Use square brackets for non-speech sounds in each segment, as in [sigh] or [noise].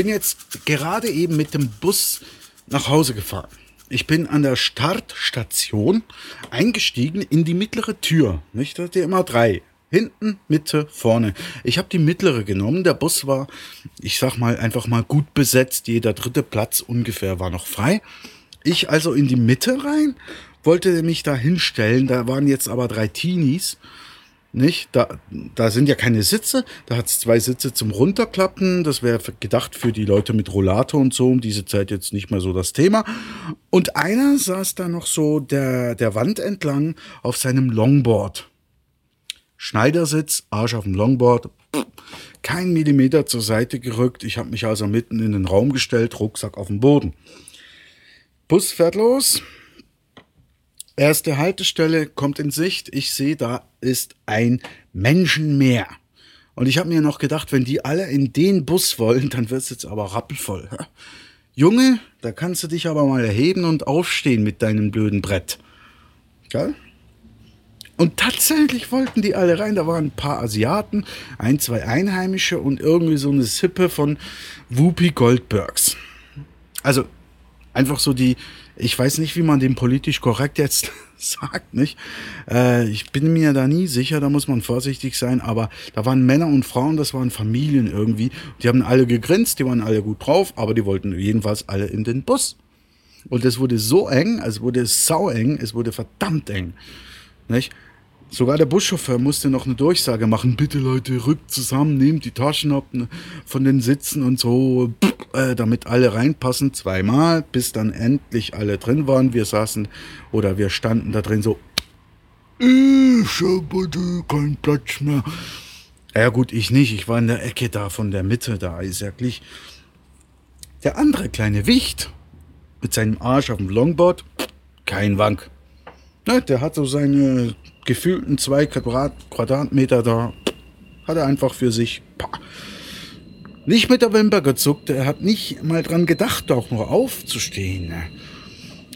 bin jetzt gerade eben mit dem Bus nach Hause gefahren. Ich bin an der Startstation eingestiegen in die mittlere Tür. Nicht? Da hat ja immer drei. Hinten, Mitte, vorne. Ich habe die mittlere genommen. Der Bus war, ich sag mal, einfach mal gut besetzt. Jeder dritte Platz ungefähr war noch frei. Ich also in die Mitte rein, wollte mich da hinstellen. Da waren jetzt aber drei Teenies. Nicht? Da, da sind ja keine Sitze. Da hat es zwei Sitze zum Runterklappen. Das wäre gedacht für die Leute mit Rollator und so. Um diese Zeit jetzt nicht mehr so das Thema. Und einer saß da noch so der, der Wand entlang auf seinem Longboard. Schneidersitz, Arsch auf dem Longboard, kein Millimeter zur Seite gerückt. Ich habe mich also mitten in den Raum gestellt, Rucksack auf dem Boden. Bus fährt los. Erste Haltestelle kommt in Sicht. Ich sehe, da ist ein Menschenmeer. Und ich habe mir noch gedacht, wenn die alle in den Bus wollen, dann wird es jetzt aber rappelvoll. Junge, da kannst du dich aber mal erheben und aufstehen mit deinem blöden Brett. Gell? Und tatsächlich wollten die alle rein. Da waren ein paar Asiaten, ein, zwei Einheimische und irgendwie so eine Sippe von Whoopi Goldbergs. Also einfach so die, ich weiß nicht, wie man den politisch korrekt jetzt [laughs] sagt, nicht? Äh, ich bin mir da nie sicher, da muss man vorsichtig sein, aber da waren Männer und Frauen, das waren Familien irgendwie. Die haben alle gegrinst, die waren alle gut drauf, aber die wollten jedenfalls alle in den Bus. Und es wurde so eng, es wurde sau eng, es wurde verdammt eng. Nicht? Sogar der Buschauffeur musste noch eine Durchsage machen. Bitte Leute, rückt zusammen, nehmt die Taschen ab ne, von den Sitzen und so, äh, damit alle reinpassen. Zweimal, bis dann endlich alle drin waren. Wir saßen oder wir standen da drin so. Ich habe keinen Platz mehr. Ja gut, ich nicht. Ich war in der Ecke da von der Mitte da, ist ja. Der andere kleine Wicht mit seinem Arsch auf dem Longboard, kein Wank. Ne, der hat so seine gefühlten zwei Quadrat Quadratmeter da, hat er einfach für sich pah, nicht mit der Wimper gezuckt. Er hat nicht mal dran gedacht, auch noch aufzustehen.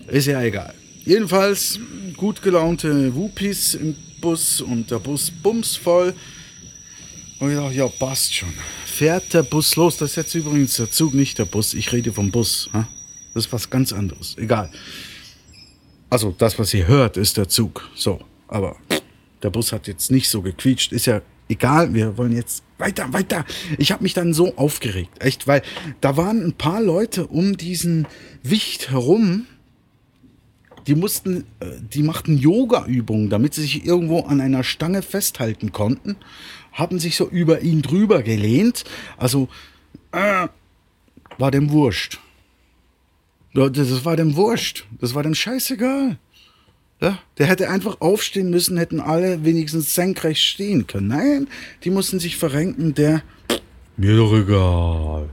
Ist ja egal. Jedenfalls gut gelaunte Wupis im Bus und der Bus bumsvoll. Und ja, ja, passt schon. Fährt der Bus los? Das ist jetzt übrigens der Zug, nicht der Bus. Ich rede vom Bus. Das ist was ganz anderes. Egal. Also, das, was ihr hört, ist der Zug. So. Aber der Bus hat jetzt nicht so gequietscht. Ist ja egal, wir wollen jetzt weiter, weiter. Ich habe mich dann so aufgeregt, echt, weil da waren ein paar Leute um diesen Wicht herum, die mussten, äh, die machten Yoga-Übungen, damit sie sich irgendwo an einer Stange festhalten konnten, haben sich so über ihn drüber gelehnt. Also äh, war dem wurscht. Das war dem wurscht. Das war dem scheißegal. Ja, der hätte einfach aufstehen müssen, hätten alle wenigstens senkrecht stehen können. Nein, die mussten sich verrenken, der. Mir doch egal.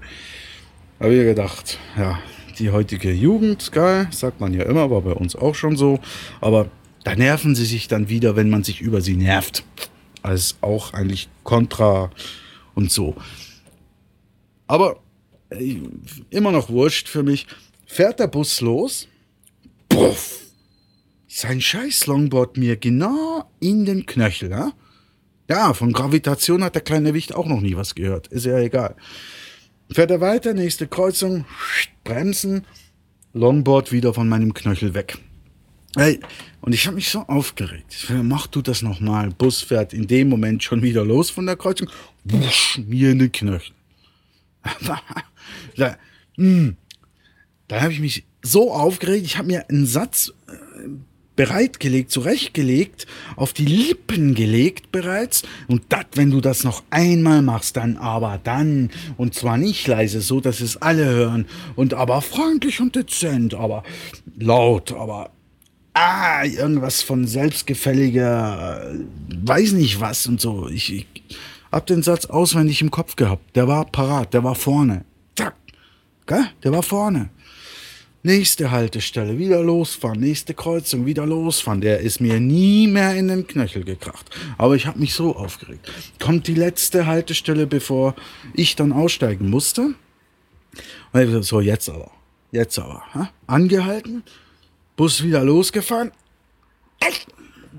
Habe ich gedacht, ja, die heutige Jugend, geil, sagt man ja immer, war bei uns auch schon so. Aber da nerven sie sich dann wieder, wenn man sich über sie nervt. Als auch eigentlich kontra und so. Aber ey, immer noch wurscht für mich. Fährt der Bus los? Puff sein scheiß Longboard mir genau in den Knöchel, ja? Ja, von Gravitation hat der kleine Wicht auch noch nie was gehört. Ist ja egal. Fährt er weiter, nächste Kreuzung, bremsen, Longboard wieder von meinem Knöchel weg. Hey, und ich habe mich so aufgeregt. Mach du das nochmal. Bus fährt in dem Moment schon wieder los von der Kreuzung. Wusch, mir in den Knöchel. da, da habe ich mich so aufgeregt. Ich habe mir einen Satz äh, bereitgelegt, zurechtgelegt, auf die Lippen gelegt bereits. Und das, wenn du das noch einmal machst, dann aber dann, und zwar nicht leise, so dass es alle hören, und aber freundlich und dezent, aber laut, aber ah, irgendwas von selbstgefälliger, weiß nicht was und so. Ich, ich hab den Satz auswendig im Kopf gehabt. Der war parat, der war vorne. Zack. Gell? Der war vorne. Nächste Haltestelle, wieder losfahren, nächste Kreuzung, wieder losfahren. Der ist mir nie mehr in den Knöchel gekracht. Aber ich habe mich so aufgeregt. Kommt die letzte Haltestelle, bevor ich dann aussteigen musste. So, jetzt aber. Jetzt aber. Ha? Angehalten, Bus wieder losgefahren.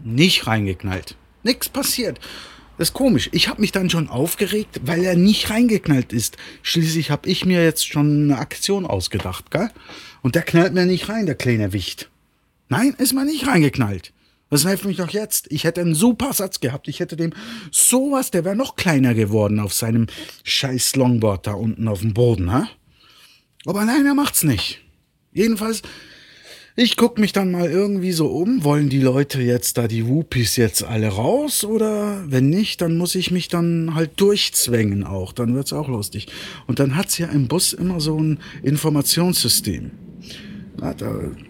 Nicht reingeknallt. Nichts passiert. Das ist komisch. Ich habe mich dann schon aufgeregt, weil er nicht reingeknallt ist. Schließlich habe ich mir jetzt schon eine Aktion ausgedacht, gell? Und der knallt mir nicht rein, der kleine Wicht. Nein, ist mal nicht reingeknallt. Das nervt mich doch jetzt. Ich hätte einen super Satz gehabt. Ich hätte dem sowas, der wäre noch kleiner geworden auf seinem scheiß Longboard da unten auf dem Boden, ha? Aber nein, er macht's nicht. Jedenfalls ich guck mich dann mal irgendwie so um. Wollen die Leute jetzt da die Wupis jetzt alle raus? Oder wenn nicht, dann muss ich mich dann halt durchzwängen auch. Dann wird's auch lustig. Und dann hat's ja im Bus immer so ein Informationssystem.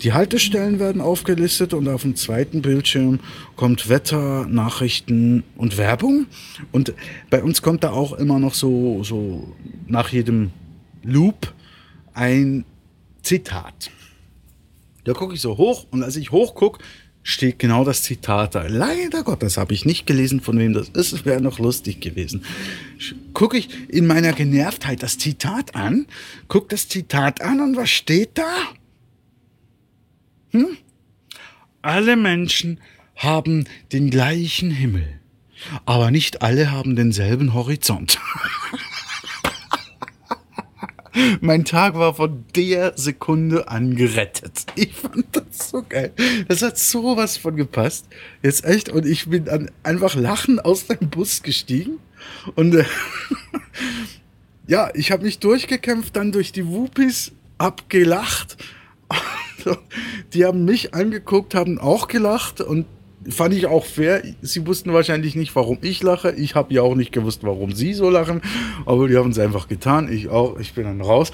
Die Haltestellen werden aufgelistet und auf dem zweiten Bildschirm kommt Wetter, Nachrichten und Werbung. Und bei uns kommt da auch immer noch so, so nach jedem Loop ein Zitat. Da gucke ich so hoch und als ich hochguck, steht genau das Zitat da. Leider Gottes habe ich nicht gelesen, von wem das ist. Wäre noch lustig gewesen. Gucke ich in meiner Genervtheit das Zitat an, guck das Zitat an und was steht da? Hm? Alle Menschen haben den gleichen Himmel, aber nicht alle haben denselben Horizont. [laughs] [laughs] mein Tag war von der Sekunde an gerettet. Ich fand das so geil. Das hat sowas von gepasst. Jetzt echt. Und ich bin dann einfach lachend aus dem Bus gestiegen. Und äh, [laughs] ja, ich habe mich durchgekämpft, dann durch die Wupis, abgelacht. [laughs] Die haben mich angeguckt, haben auch gelacht und fand ich auch fair. Sie wussten wahrscheinlich nicht, warum ich lache. Ich habe ja auch nicht gewusst, warum sie so lachen. Aber die haben es einfach getan. Ich auch. Ich bin dann raus.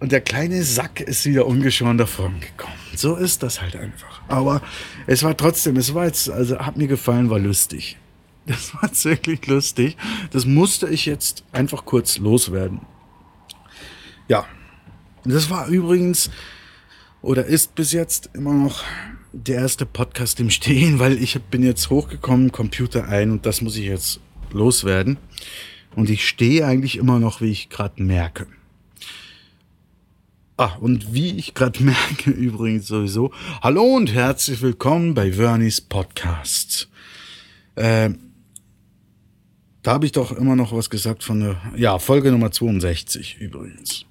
Und der kleine Sack ist wieder ungeschoren davon gekommen. So ist das halt einfach. Aber es war trotzdem, es war jetzt, also hat mir gefallen, war lustig. [laughs] Das war wirklich lustig. Das musste ich jetzt einfach kurz loswerden. Ja. Das war übrigens oder ist bis jetzt immer noch der erste Podcast im Stehen, weil ich bin jetzt hochgekommen, Computer ein und das muss ich jetzt loswerden. Und ich stehe eigentlich immer noch, wie ich gerade merke. Ah, und wie ich gerade [laughs] merke, übrigens sowieso. Hallo und herzlich willkommen bei Vernies Podcast. Äh, da habe ich doch immer noch was gesagt von der, ja, Folge Nummer 62 übrigens.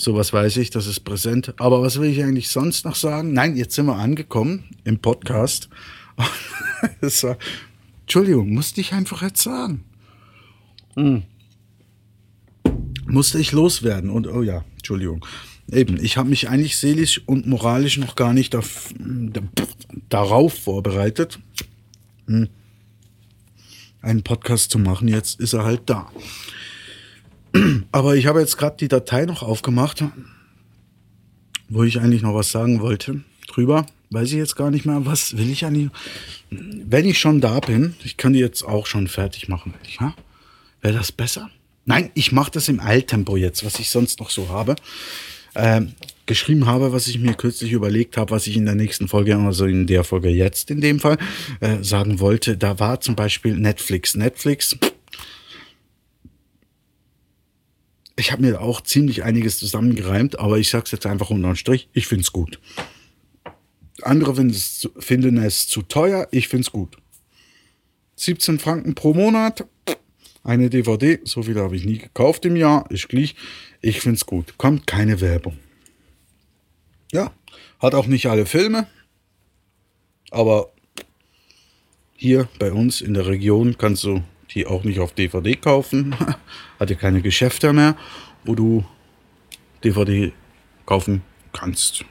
Sowas weiß ich, das ist präsent. Aber was will ich eigentlich sonst noch sagen? Nein, jetzt sind wir angekommen im Podcast. [laughs] war, Entschuldigung, musste ich einfach jetzt sagen. Hm. Musste ich loswerden. Und oh ja, Entschuldigung. Eben, ich habe mich eigentlich seelisch und moralisch noch gar nicht auf, darauf vorbereitet, hm. einen Podcast zu machen. Jetzt ist er halt da. [clears throat] Aber ich habe jetzt gerade die Datei noch aufgemacht, wo ich eigentlich noch was sagen wollte drüber. Weiß ich jetzt gar nicht mehr, was will ich eigentlich. Wenn ich schon da bin, ich kann die jetzt auch schon fertig machen. Ja? Wäre das besser? Nein, ich mache das im Eiltempo jetzt, was ich sonst noch so habe. Ähm, geschrieben habe, was ich mir kürzlich überlegt habe, was ich in der nächsten Folge, also in der Folge jetzt in dem Fall, äh, sagen wollte. Da war zum Beispiel Netflix. Netflix, ich habe mir auch ziemlich einiges zusammengereimt, aber ich sag's jetzt einfach unterm Strich, ich find's gut. Andere finden es, es zu teuer, ich find's gut. 17 Franken pro Monat, eine DVD, so viel habe ich nie gekauft im Jahr, ist gleich. Ich find's gut. Kommt keine Werbung. Ja, hat auch nicht alle Filme, aber hier bei uns in der Region kannst du die auch nicht auf DVD kaufen. [laughs] Hat ja keine Geschäfte mehr, wo du DVD kaufen kannst.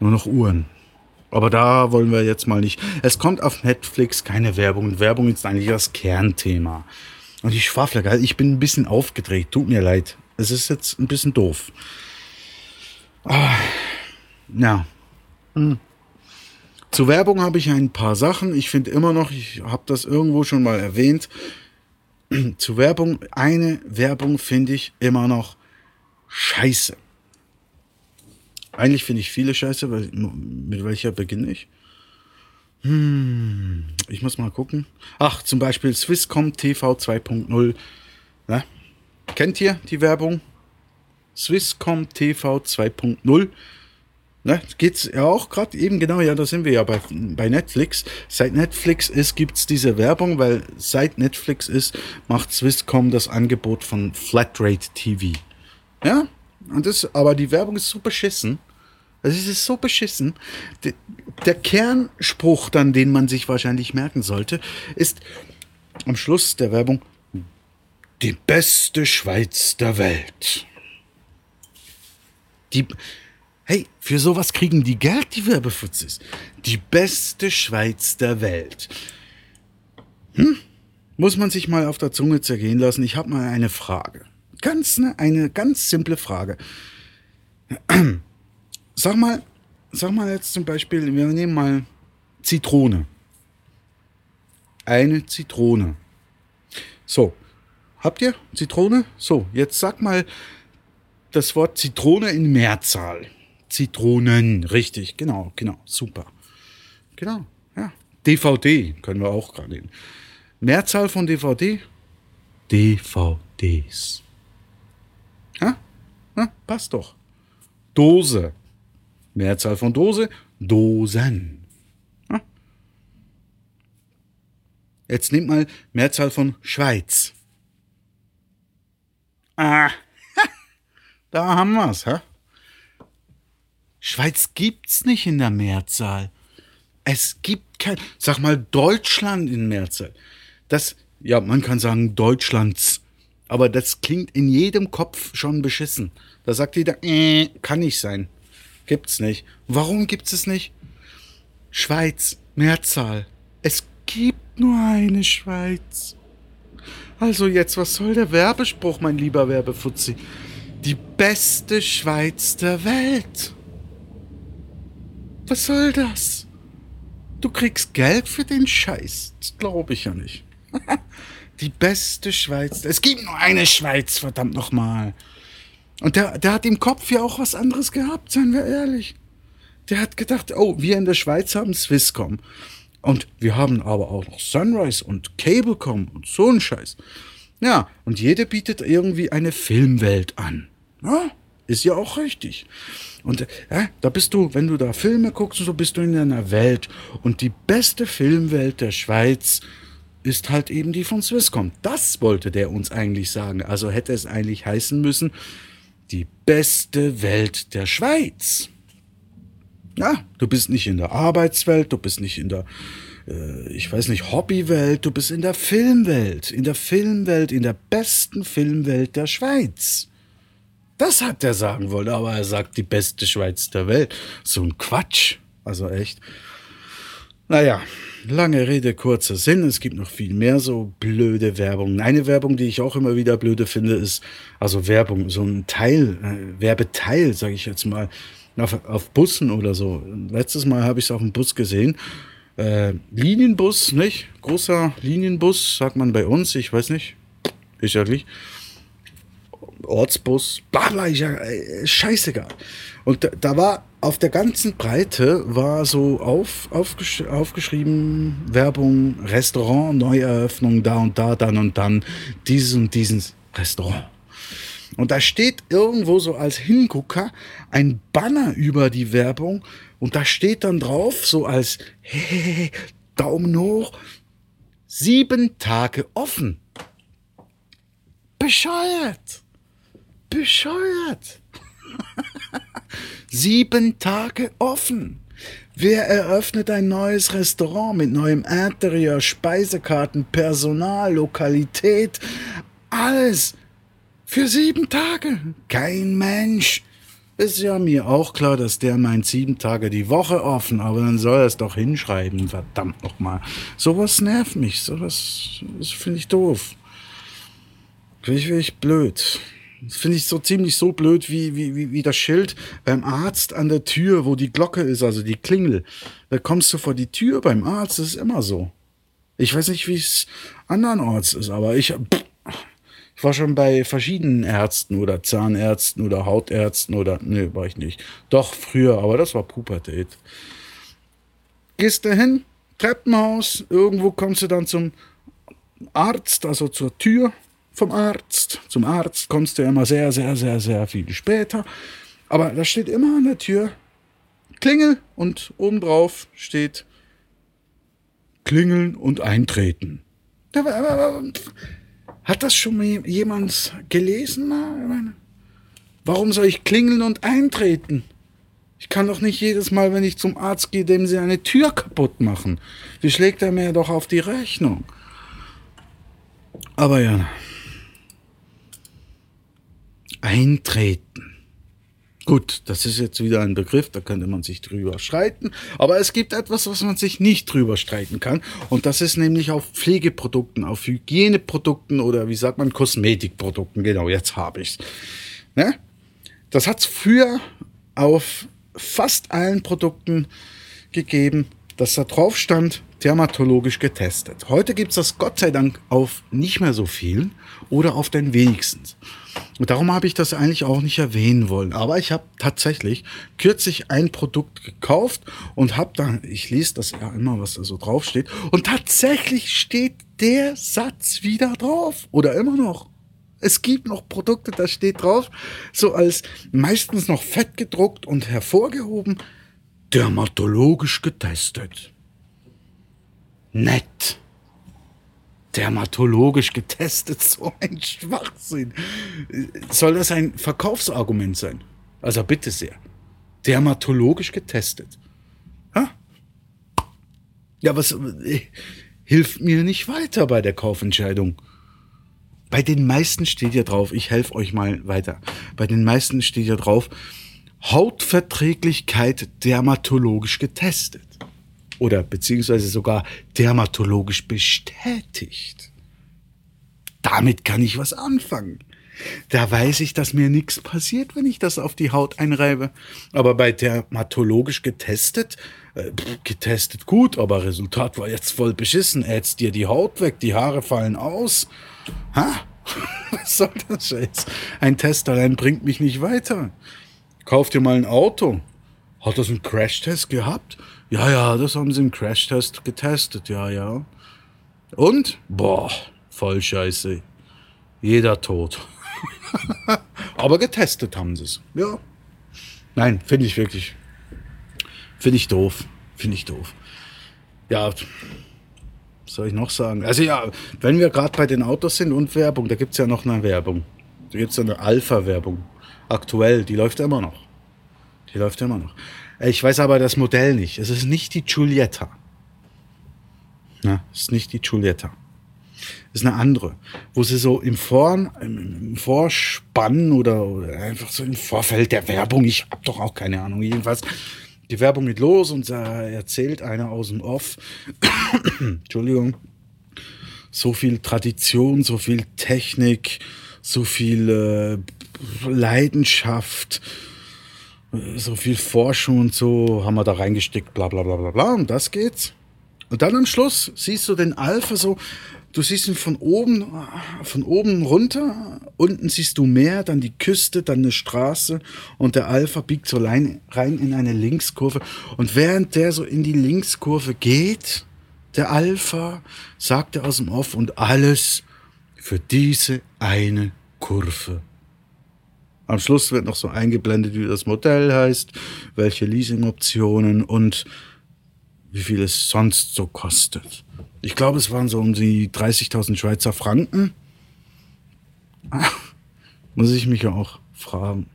Nur noch Uhren. Aber da wollen wir jetzt mal nicht. Es kommt auf Netflix keine Werbung. Werbung ist eigentlich das Kernthema. Und ich schwafle. Ich bin ein bisschen aufgedreht. Tut mir leid. Es ist jetzt ein bisschen doof. Aber, ja. Hm. Zu Werbung habe ich ein paar Sachen. Ich finde immer noch, ich habe das irgendwo schon mal erwähnt. [clears throat] Zu Werbung, eine Werbung finde ich immer noch scheiße. Eigentlich finde ich viele scheiße, weil, mit welcher beginne ich? Hm, ich muss mal gucken. Ach, zum Beispiel Swisscom TV 2.0. Ne? Kennt ihr die Werbung? Swisscom TV 2.0 Ne, geht's ja auch gerade eben genau, ja, da sind wir ja bei, bei Netflix. Seit Netflix ist, gibt's diese Werbung, weil seit Netflix ist, macht Swisscom das Angebot von Flatrate TV. Ja, und das, aber die Werbung ist so beschissen. Also es ist so beschissen. Der, der Kernspruch dann, den man sich wahrscheinlich merken sollte, ist am Schluss der Werbung die beste Schweiz der Welt. Die, Hey, für sowas kriegen die Geld, die Werbefutzes. Die beste Schweiz der Welt. Hm? Muss man sich mal auf der Zunge zergehen lassen. Ich habe mal eine Frage. Ganz ne, eine ganz simple Frage. [clears throat] Sag mal, sag mal jetzt zum Beispiel, wir nehmen mal Zitrone. Eine Zitrone. So, habt ihr Zitrone? So, jetzt sag mal das Wort Zitrone in Mehrzahl. Zitronen, richtig, genau, genau, super. Genau, ja. DVD können wir auch gerade nehmen. Mehrzahl von DVD? DVDs. Ja? ja? Passt doch. Dose. Mehrzahl von Dose? Dosen. Ja? Jetzt nehmt mal Mehrzahl von Schweiz. Ah, [laughs] da haben wir's, hä? Schweiz gibt's nicht in der Mehrzahl. Es gibt kein, sag mal Deutschland in Mehrzahl. Das, ja, man kann sagen Deutschlands. Aber das klingt in jedem Kopf schon beschissen. Da sagt jeder, äh, kann nicht sein. Gibt's nicht. Warum gibt's es nicht? Schweiz, Mehrzahl. Es gibt nur eine Schweiz. Also jetzt, was soll der Werbespruch, mein lieber Werbefutzi? Die beste Schweiz der Welt. Was soll das? Du kriegst Geld für den Scheiß. Das glaube ich ja nicht. [laughs] Die beste Schweiz. Es gibt nur eine Schweiz, verdammt nochmal. Und der, der hat im Kopf ja auch was anderes gehabt, seien wir ehrlich. Der hat gedacht, oh, wir in der Schweiz haben Swisscom. Und wir haben aber auch noch Sunrise und Cablecom und so ein Scheiß. Ja, und jeder bietet irgendwie eine Filmwelt an. Ja, ist ja auch richtig. Und ja, da bist du, wenn du da Filme guckst, so bist du in einer Welt. Und die beste Filmwelt der Schweiz ist halt eben die von Swisscom. Das wollte der uns eigentlich sagen. Also hätte es eigentlich heißen müssen, die beste Welt der Schweiz. Ja, du bist nicht in der Arbeitswelt, du bist nicht in der, äh, ich weiß nicht, Hobbywelt, du bist in der Filmwelt. In der Filmwelt, in der besten Filmwelt der Schweiz. Das hat er sagen wollen, aber er sagt die beste Schweiz der Welt. So ein Quatsch. Also echt. Naja, lange Rede, kurzer Sinn. Es gibt noch viel mehr so blöde Werbung. Eine Werbung, die ich auch immer wieder blöde finde, ist also Werbung, so ein Teil, äh, Werbeteil, sage ich jetzt mal, auf, auf Bussen oder so. Letztes Mal habe ich es auf dem Bus gesehen. Äh, Linienbus, nicht? Großer Linienbus, sagt man bei uns, ich weiß nicht. Ist ja nicht. Ortsbus, bla bla, ja, äh, scheißegal. Und da, da, war auf der ganzen Breite war so auf, aufgesch aufgeschrieben Werbung, Restaurant, Neueröffnung, da und da, dann und dann, dieses und dieses Restaurant. Und da steht irgendwo so als Hingucker ein Banner über die Werbung und da steht dann drauf so als hey, Daumen hoch, sieben Tage offen. Bescheuert bescheuert. Sieben Tage offen. Wer eröffnet ein neues Restaurant mit neuem Interieur, Speisekarten, Personal, Lokalität, alles für sieben Tage? Kein Mensch. Ist ja mir auch klar, dass der meint sieben Tage die Woche offen, aber dann soll er es doch hinschreiben, verdammt nochmal. Sowas nervt mich, sowas finde ich doof. Finde ich wirklich blöd. Das finde ich so ziemlich so blöd wie, wie, wie das Schild beim Arzt an der Tür, wo die Glocke ist, also die Klingel. Da kommst du vor die Tür beim Arzt, das ist immer so. Ich weiß nicht, wie es andernorts ist, aber ich, ich war schon bei verschiedenen Ärzten oder Zahnärzten oder Hautärzten oder, nee, war ich nicht. Doch, früher, aber das war Pubertät. Gehst du hin, Treppenhaus, irgendwo kommst du dann zum Arzt, also zur Tür, vom Arzt. Zum Arzt kommst du immer sehr, sehr, sehr, sehr viel später. Aber da steht immer an der Tür Klingel und obendrauf steht Klingeln und eintreten. Hat das schon jemand gelesen? Warum soll ich klingeln und eintreten? Ich kann doch nicht jedes Mal, wenn ich zum Arzt gehe, dem sie eine Tür kaputt machen. Wie schlägt er mir doch auf die Rechnung? Aber ja. Eintreten. Gut, das ist jetzt wieder ein Begriff, da könnte man sich drüber streiten. Aber es gibt etwas, was man sich nicht drüber streiten kann. Und das ist nämlich auf Pflegeprodukten, auf Hygieneprodukten oder wie sagt man, Kosmetikprodukten. Genau, jetzt habe ich's. Ne? Das hat's früher auf fast allen Produkten gegeben, dass da drauf stand, dermatologisch getestet. Heute gibt es das Gott sei Dank auf nicht mehr so vielen oder auf den wenigsten. Und darum habe ich das eigentlich auch nicht erwähnen wollen. Aber ich habe tatsächlich kürzlich ein Produkt gekauft und habe dann, ich lese das ja immer, was da so drauf steht. Und tatsächlich steht der Satz wieder drauf. Oder immer noch. Es gibt noch Produkte, da steht drauf, so als meistens noch fett gedruckt und hervorgehoben, dermatologisch getestet. Nett. Dermatologisch getestet, [laughs] so ein Schwachsinn. Soll das ein Verkaufsargument sein? Also bitte sehr. Dermatologisch getestet. Ha? Ja, was äh, hilft mir nicht weiter bei der Kaufentscheidung? Bei den meisten steht ja drauf, ich helfe euch mal weiter. Bei den meisten steht ja drauf, Hautverträglichkeit dermatologisch getestet oder beziehungsweise sogar dermatologisch bestätigt. Damit kann ich was anfangen. Da weiß ich, dass mir nichts passiert, wenn ich das auf die Haut einreibe. Aber bei dermatologisch getestet, äh, getestet gut, aber Resultat war jetzt voll beschissen. Ätzt dir die Haut weg, die Haare fallen aus. Ha? [laughs] Was soll das jetzt? Ein Test allein bringt mich nicht weiter. Kauf dir mal ein Auto. Hat das einen Crashtest gehabt? Ja, ja, das haben sie im Crashtest getestet, ja, ja. Und? Boah, voll scheiße. Jeder tot. [laughs] Aber getestet haben sie es. Ja. Nein, finde ich wirklich. Finde ich doof. Finde ich doof. Ja, was soll ich noch sagen? Also ja, wenn wir gerade bei den Autos sind und Werbung, da gibt es ja noch eine Werbung. Da gibt es eine Alpha-Werbung. Aktuell, die läuft immer noch. Die läuft immer noch. Ich weiß aber das Modell nicht. Es ist nicht die Giulietta. Na, es ist nicht die Giulietta. Es ist eine andere, wo sie so im, Vor, im Vorspann oder, oder, einfach so im Vorfeld der Werbung, ich habe doch auch keine Ahnung, jedenfalls, die Werbung geht los und da erzählt einer aus dem Off, [coughs] Entschuldigung, so viel Tradition, so viel Technik, so viel äh, Leidenschaft, so viel Forschung und so haben wir da reingesteckt, bla bla bla bla bla. Und das geht's. Und dann am Schluss siehst du den Alpha so, du siehst ihn von oben, von oben runter, unten siehst du Meer, dann die Küste, dann eine Straße und der Alpha biegt so rein, rein in eine Linkskurve. Und während der so in die Linkskurve geht, der Alpha, sagt er aus dem Off und alles für diese eine Kurve am Schluss wird noch so eingeblendet, wie das Modell heißt, welche Leasing-Optionen und wie viel es sonst so kostet. Ich glaube, es waren so um die 30.000 Schweizer Franken. [laughs] Muss ich mich ja auch fragen.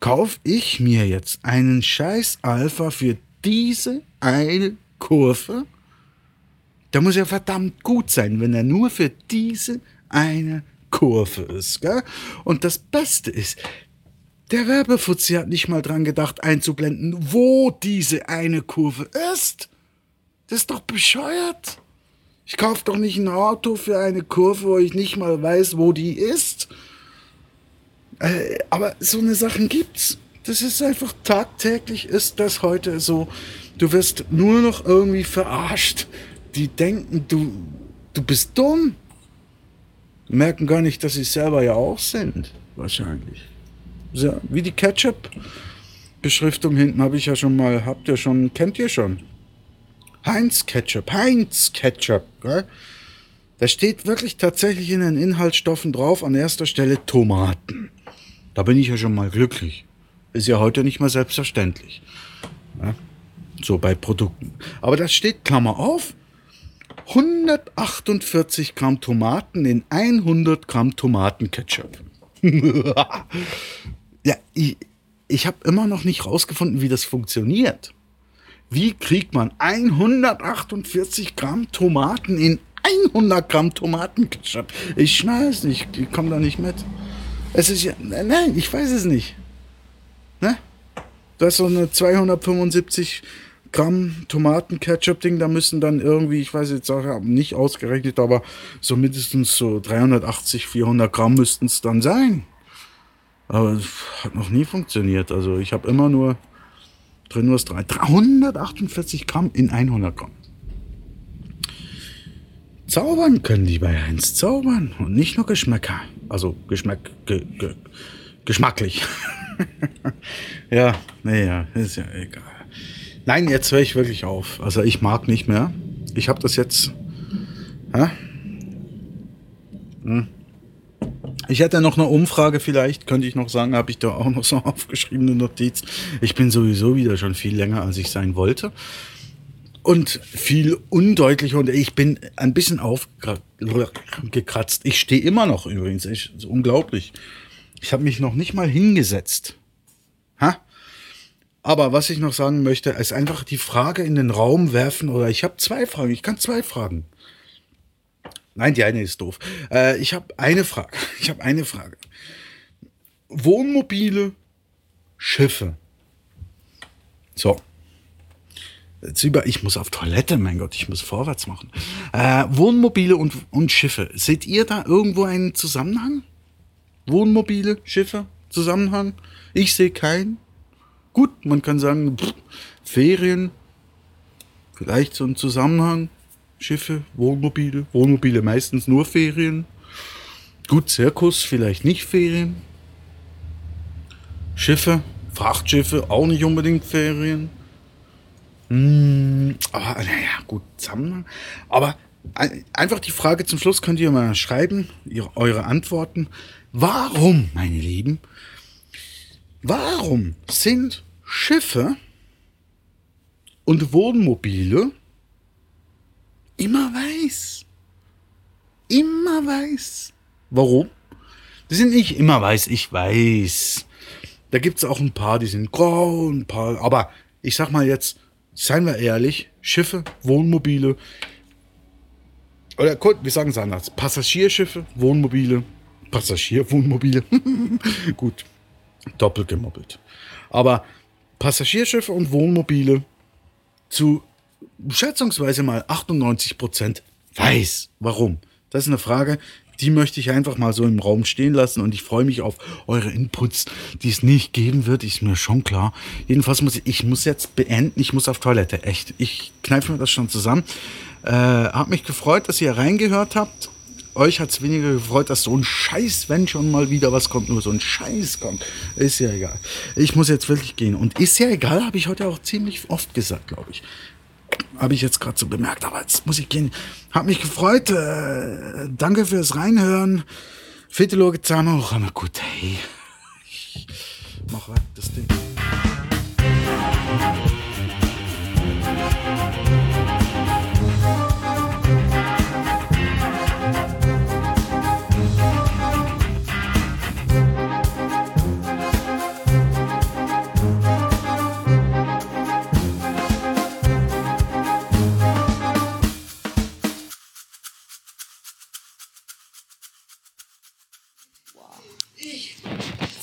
Kauf ich mir jetzt einen scheiß Alpha für diese eine Kurve? Der muss ja verdammt gut sein, wenn er nur für diese eine Kurve ist. Gell? Und das Beste ist, der Werbefuzzi hat nicht mal dran gedacht einzublenden, wo diese eine Kurve ist. Das ist doch bescheuert. Ich kaufe doch nicht ein Auto für eine Kurve, wo ich nicht mal weiß, wo die ist. Äh, aber so eine Sachen gibt's. Das ist einfach tagtäglich ist das heute so. Du wirst nur noch irgendwie verarscht. Die denken, du, du bist dumm merken gar nicht, dass sie selber ja auch sind. Wahrscheinlich. So, wie die Ketchup-Beschriftung hinten habe ich ja schon mal, habt ihr schon, kennt ihr schon? Heinz Ketchup, Heinz Ketchup, gell? Da steht wirklich tatsächlich in den Inhaltsstoffen drauf, an erster Stelle Tomaten. Da bin ich ja schon mal glücklich. Ist ja heute nicht mehr selbstverständlich. Ja? So bei Produkten. Aber das steht, Klammer auf, 148 Gramm Tomaten in 100 Gramm Tomatenketchup. [laughs] ja, ich, ich habe immer noch nicht rausgefunden, wie das funktioniert. Wie kriegt man 148 Gramm Tomaten in 100 Gramm Tomatenketchup? Ich schnall es nicht, ich komme da nicht mit. Es ist ja, nein, ich weiß es nicht. Ne? Du hast so eine 275 Gramm Tomatenketchup-Ding, da müssen dann irgendwie, ich weiß jetzt auch nicht ausgerechnet, aber so mindestens so 380, 400 Gramm müssten es dann sein. Aber es hat noch nie funktioniert. Also ich habe immer nur drin nur das 348 Gramm in 100 Gramm. Zaubern können die bei Heinz zaubern und nicht nur Geschmäcker. Also Geschmack, ge, ge, geschmacklich. [laughs] ja, naja, ist ja egal. Nein, jetzt höre ich wirklich auf. Also ich mag nicht mehr. Ich habe das jetzt. Hä? Hm. Ich hätte noch eine Umfrage vielleicht, könnte ich noch sagen, habe ich da auch noch so [laughs] aufgeschriebene Notiz. Ich bin sowieso wieder schon viel länger, als ich sein wollte. Und viel undeutlicher und ich bin ein bisschen aufgekratzt. Ich stehe immer noch übrigens. Ich, unglaublich. Ich habe mich noch nicht mal hingesetzt. Ha? Aber was ich noch sagen möchte, ist einfach die Frage in den Raum werfen oder ich habe zwei Fragen. Ich kann zwei Fragen. Nein, die eine ist doof. Äh, ich habe eine Frage. [laughs] Ich habe eine Frage. Wohnmobile, Schiffe. So. Jetzt über, ich muss auf Toilette, mein Gott, ich muss vorwärts machen. Äh, Wohnmobile und, und Schiffe. Seht ihr da irgendwo einen Zusammenhang? Wohnmobile, Schiffe, Zusammenhang? Ich sehe keinen. Gut, man kann sagen, pff, Ferien, vielleicht so ein Zusammenhang. Schiffe, Wohnmobile, Wohnmobile meistens nur Ferien. Gut, Zirkus, vielleicht nicht Ferien. Schiffe, Frachtschiffe, auch nicht unbedingt Ferien. Hm, aber naja, gut, Zusammenhang. Aber einfach die Frage zum Schluss könnt ihr mal schreiben, eure Antworten. Warum, meine Lieben, warum sind Schiffe und Wohnmobile immer weiß? Immer weiß. Warum? Die sind nicht immer weiß, ich weiß. Da gibt es auch ein paar, die sind grau, ein paar. Aber ich sag mal jetzt, seien wir ehrlich, Schiffe, Wohnmobile. Oder wir sagen es anders. Passagierschiffe, Wohnmobile, Passagierwohnmobile. [laughs] Gut, doppelt gemoppelt. Aber Passagierschiffe und Wohnmobile zu schätzungsweise mal 98 Prozent weiß. Warum? Das ist eine Frage, die möchte ich einfach mal so im Raum stehen lassen und ich freue mich auf eure Inputs, die es nicht geben wird, ist mir schon klar. Jedenfalls muss ich, ich muss jetzt beenden, ich muss auf Toilette, echt. Ich kneife mir das schon zusammen. Äh, hab mich gefreut, dass ihr reingehört habt. Euch hat es weniger gefreut, dass so ein Scheiß, wenn schon mal wieder was kommt, nur so ein Scheiß kommt. Ist ja egal. Ich muss jetzt wirklich gehen. Und ist ja egal, habe ich heute auch ziemlich oft gesagt, glaube ich. Habe ich jetzt gerade so bemerkt, aber jetzt muss ich gehen. Hab mich gefreut. Äh, danke fürs Reinhören. Fitelo Gezano, gut, hey. Ich mach weg das Ding.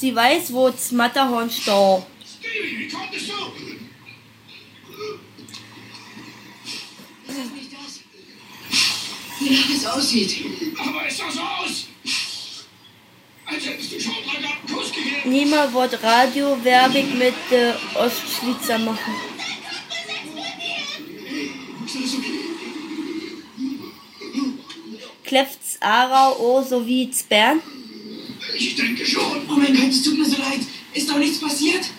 Sie weiß, wo das Matterhorn. Stevie, wie es aussieht. Aber ist das aus? Als hättest du schon dran einen Kuss gegeben. Niemand wird Radio-Werbung mit äh, Ostschlitzer machen. Klefts O sowie Bern. Ich denke schon. Oh mein Gott, es tut mir so leid. Ist doch nichts passiert?